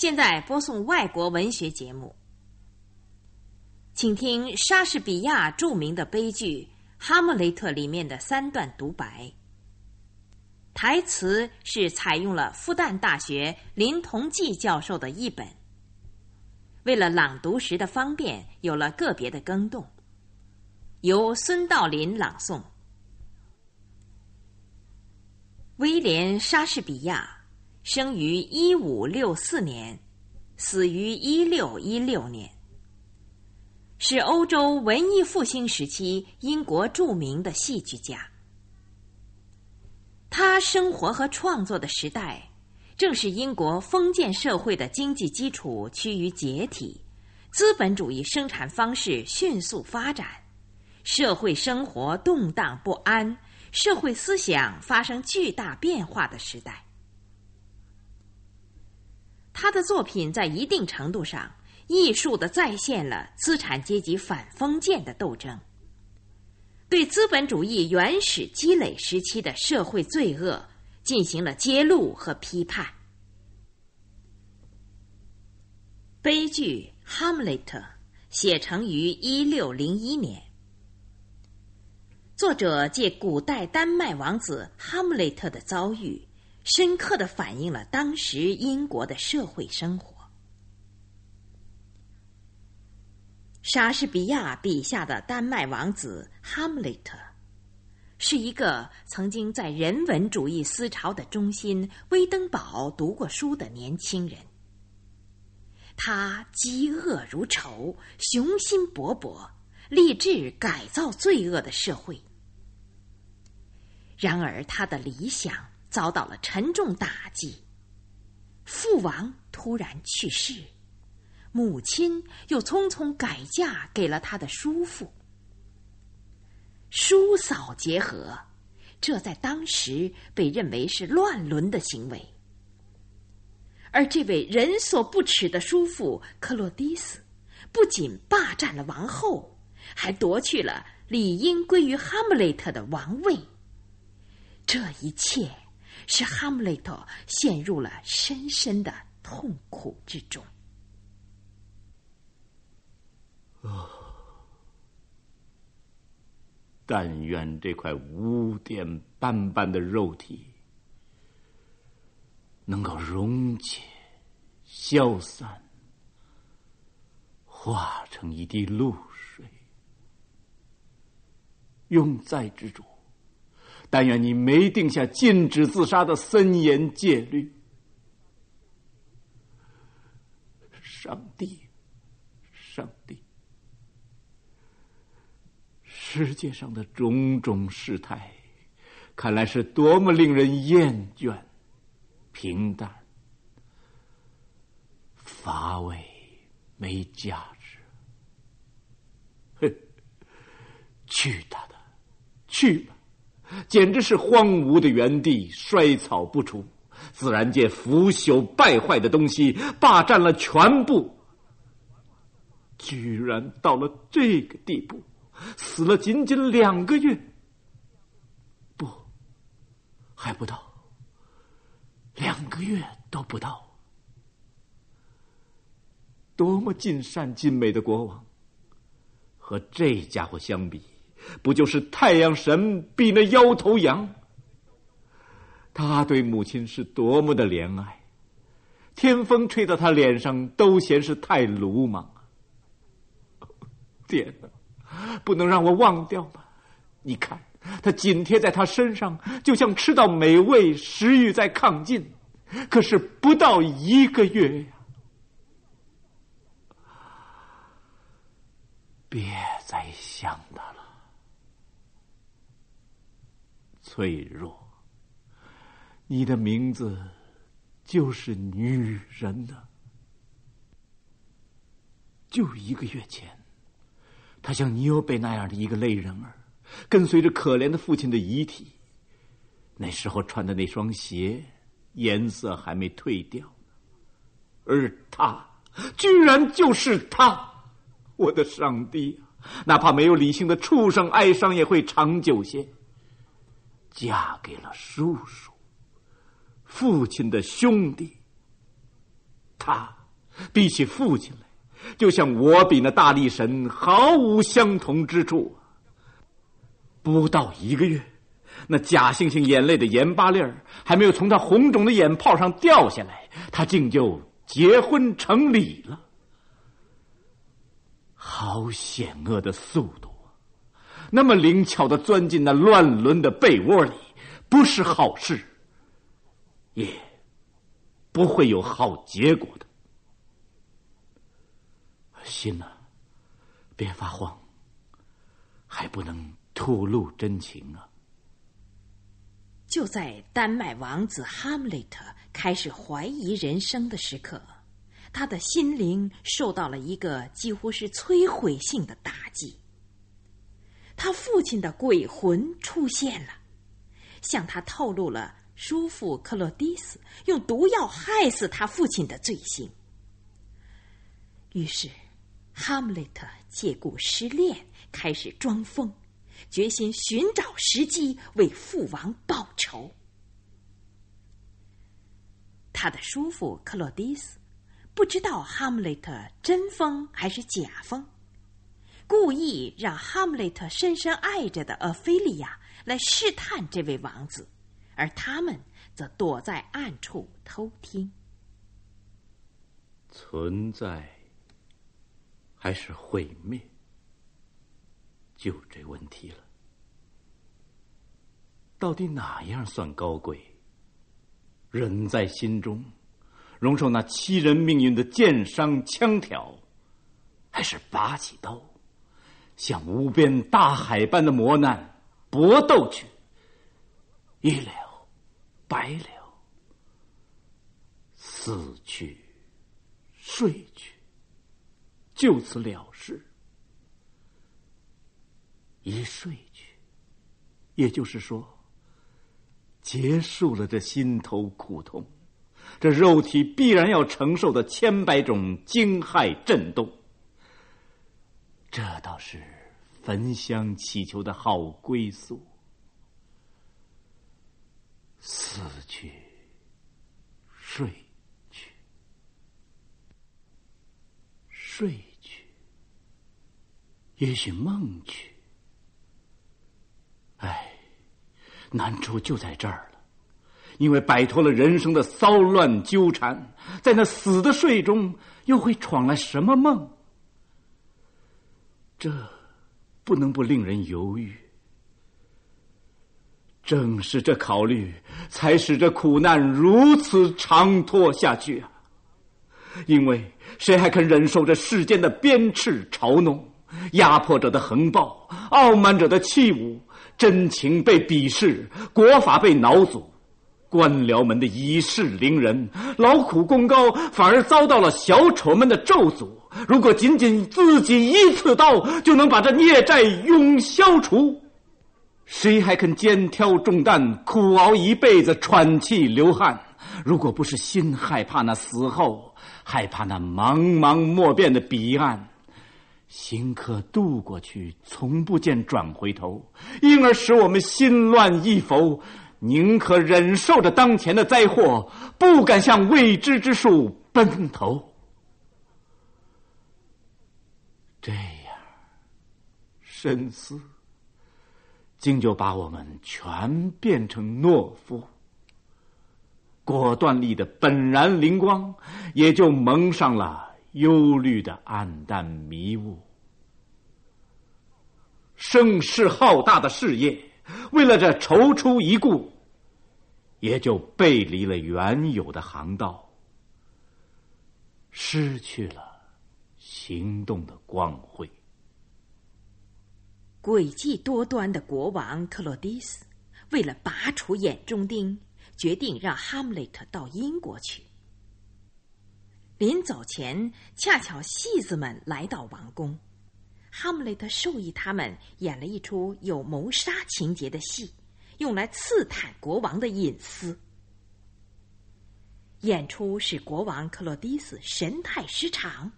现在播送外国文学节目，请听莎士比亚著名的悲剧《哈姆雷特》里面的三段独白。台词是采用了复旦大学林同济教授的译本，为了朗读时的方便，有了个别的更动。由孙道林朗诵。威廉·莎士比亚。生于一五六四年，死于一六一六年，是欧洲文艺复兴时期英国著名的戏剧家。他生活和创作的时代，正是英国封建社会的经济基础趋于解体，资本主义生产方式迅速发展，社会生活动荡不安，社会思想发生巨大变化的时代。他的作品在一定程度上艺术的再现了资产阶级反封建的斗争，对资本主义原始积累时期的社会罪恶进行了揭露和批判。悲剧《哈姆雷特》写成于一六零一年，作者借古代丹麦王子哈姆雷特的遭遇。深刻的反映了当时英国的社会生活。莎士比亚笔下的丹麦王子哈姆雷特，是一个曾经在人文主义思潮的中心威登堡读过书的年轻人。他嫉恶如仇，雄心勃勃，立志改造罪恶的社会。然而，他的理想。遭到了沉重打击，父王突然去世，母亲又匆匆改嫁给了他的叔父。叔嫂结合，这在当时被认为是乱伦的行为。而这位人所不齿的叔父克洛迪斯，不仅霸占了王后，还夺去了理应归于哈姆雷特的王位。这一切。使哈姆雷特陷入了深深的痛苦之中。啊！但愿这块污点斑斑的肉体能够溶解、消散，化成一滴露水，永在之中。但愿你没定下禁止自杀的森严戒律，上帝，上帝，世界上的种种事态，看来是多么令人厌倦、平淡、乏味、没价值。哼，去他的，去吧！简直是荒芜的原地，衰草不除，自然界腐朽败坏的东西霸占了全部。居然到了这个地步，死了仅仅两个月，不，还不到，两个月都不到。多么尽善尽美的国王，和这家伙相比。不就是太阳神比那妖头羊？他对母亲是多么的怜爱，天风吹到他脸上都嫌是太鲁莽天哪，不能让我忘掉吗？你看，他紧贴在他身上，就像吃到美味，食欲在亢进。可是不到一个月呀，别再想他了。脆弱，你的名字就是女人呢。就一个月前，他像尼欧贝那样的一个类人儿，跟随着可怜的父亲的遗体。那时候穿的那双鞋颜色还没褪掉，而他居然就是他！我的上帝，哪怕没有理性的畜生，哀伤也会长久些。嫁给了叔叔，父亲的兄弟。他比起父亲来，就像我比那大力神毫无相同之处。不到一个月，那假惺惺眼泪的盐巴粒儿还没有从他红肿的眼泡上掉下来，他竟就结婚成礼了。好险恶的速度，那么灵巧的钻进那乱伦的被窝里，不是好事，也不会有好结果的。心呐，别发慌，还不能吐露真情啊！就在丹麦王子哈姆雷特开始怀疑人生的时刻。他的心灵受到了一个几乎是摧毁性的打击。他父亲的鬼魂出现了，向他透露了叔父克洛迪斯用毒药害死他父亲的罪行。于是，哈姆雷特借故失恋，开始装疯，决心寻找时机为父王报仇。他的叔父克洛迪斯。不知道哈姆雷特真疯还是假疯，故意让哈姆雷特深深爱着的厄菲利亚来试探这位王子，而他们则躲在暗处偷听。存在还是毁灭，就这问题了。到底哪样算高贵？人在心中。容受那欺人命运的剑伤枪挑，还是拔起刀，向无边大海般的磨难搏斗去？一了百了，死去睡去，就此了事。一睡去，也就是说，结束了这心头苦痛。这肉体必然要承受的千百种惊骇震动，这倒是焚香祈求的好归宿。死去，睡去，睡去，也许梦去。唉，难处就在这儿了。因为摆脱了人生的骚乱纠缠，在那死的睡中，又会闯来什么梦？这不能不令人犹豫。正是这考虑，才使这苦难如此长拖下去啊！因为谁还肯忍受这世间的鞭笞嘲弄、压迫者的横暴、傲慢者的欺侮、真情被鄙视、国法被挠阻？官僚们的以势凌人，劳苦功高，反而遭到了小丑们的咒诅。如果仅仅自己一次刀就能把这孽债永消除，谁还肯肩挑重担，苦熬一辈子，喘气流汗？如果不是心害怕那死后，害怕那茫茫莫辨的彼岸，行可渡过去，从不见转回头，因而使我们心乱意浮。宁可忍受着当前的灾祸，不敢向未知之树奔头。这样深思，竟就把我们全变成懦夫。果断力的本然灵光，也就蒙上了忧虑的暗淡迷雾。声势浩大的事业。为了这踌躇一顾，也就背离了原有的航道，失去了行动的光辉。诡计多端的国王克洛迪斯，为了拔除眼中钉，决定让哈姆雷特到英国去。临走前，恰巧戏子们来到王宫。哈姆雷特授意他们演了一出有谋杀情节的戏，用来刺探国王的隐私。演出使国王克洛迪斯神态失常，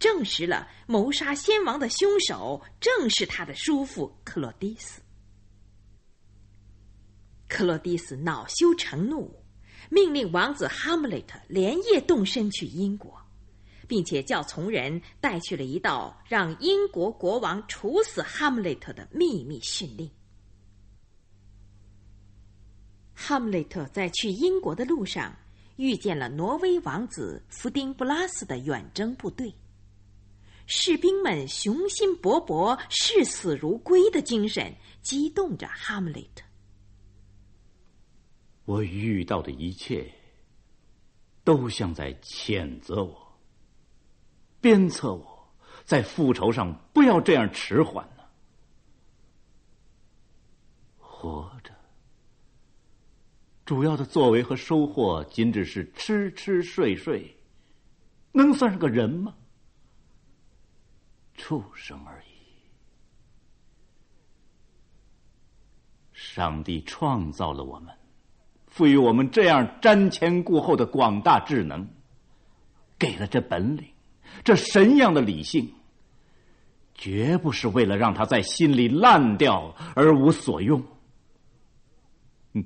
证实了谋杀先王的凶手正是他的叔父克洛迪斯。克洛迪斯恼羞成怒，命令王子哈姆雷特连夜动身去英国，并且叫从人带去了一道让英国国王处死哈姆雷特的秘密训令。哈姆雷特在去英国的路上遇见了挪威王子福丁布拉斯的远征部队，士兵们雄心勃勃、视死如归的精神激动着哈姆雷特。我遇到的一切，都像在谴责我、鞭策我，在复仇上不要这样迟缓呢。活着，主要的作为和收获，仅只是吃吃睡睡，能算是个人吗？畜生而已。上帝创造了我们。赋予我们这样瞻前顾后的广大智能，给了这本领，这神样的理性，绝不是为了让他在心里烂掉而无所用。嗯，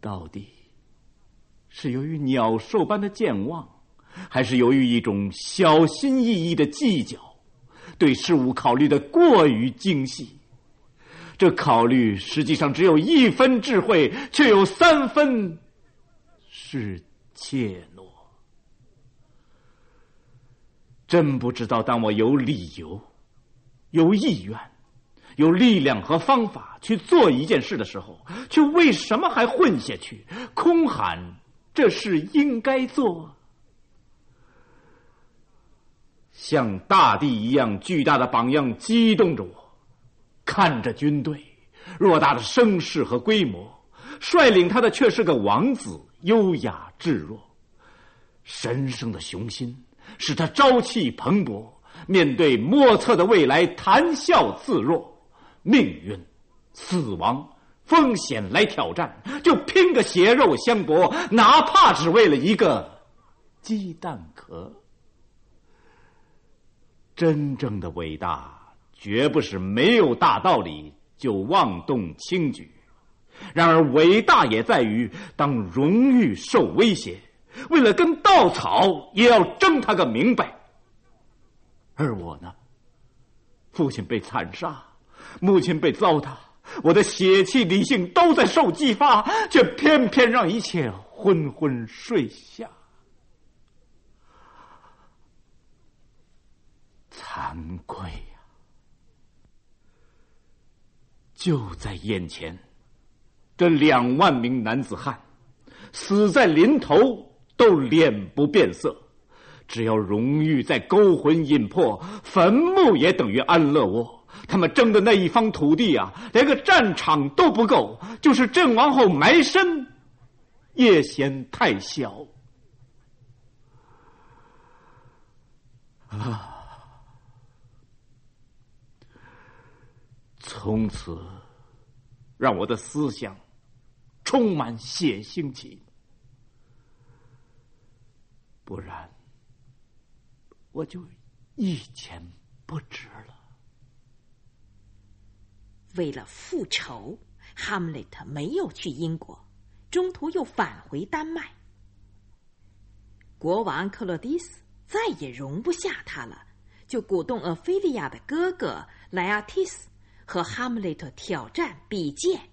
到底是由于鸟兽般的健忘，还是由于一种小心翼翼的计较，对事物考虑的过于精细？这考虑实际上只有一分智慧，却有三分是怯懦。真不知道，当我有理由、有意愿、有力量和方法去做一件事的时候，却为什么还混下去，空喊这事应该做？像大地一样巨大的榜样激动着我。看着军队偌大的声势和规模，率领他的却是个王子，优雅至弱。神圣的雄心使他朝气蓬勃，面对莫测的未来谈笑自若。命运、死亡、风险来挑战，就拼个血肉相搏，哪怕只为了一个鸡蛋壳。真正的伟大。绝不是没有大道理就妄动轻举，然而伟大也在于当荣誉受威胁，为了根稻草也要争他个明白。而我呢，父亲被惨杀，母亲被糟蹋，我的血气理性都在受激发，却偏偏让一切昏昏睡下，惭愧呀。就在眼前，这两万名男子汉死在临头都脸不变色。只要荣誉再勾魂引魄，坟墓也等于安乐窝。他们争的那一方土地啊，连个战场都不够，就是阵亡后埋身，也嫌太小。啊！从此，让我的思想充满血腥气，不然我就一钱不值了。为了复仇，哈姆雷特没有去英国，中途又返回丹麦。国王克洛迪斯再也容不下他了，就鼓动厄菲利亚的哥哥莱阿提斯。和哈姆雷特挑战比剑，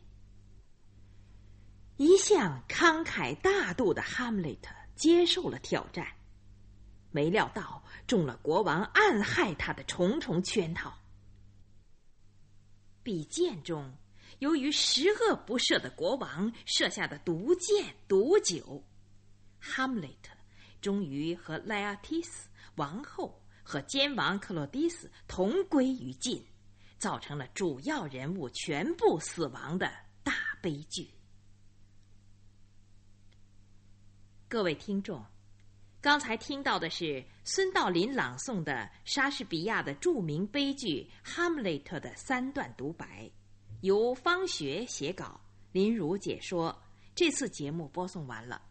一向慷慨大度的哈姆雷特接受了挑战，没料到中了国王暗害他的重重圈套。比剑中，由于十恶不赦的国王设下的毒箭毒酒，哈姆雷特终于和莱阿提斯王后和奸王克洛迪斯同归于尽。造成了主要人物全部死亡的大悲剧。各位听众，刚才听到的是孙道林朗诵的莎士比亚的著名悲剧《哈姆雷特》的三段独白，由方学写稿，林如解说。这次节目播送完了。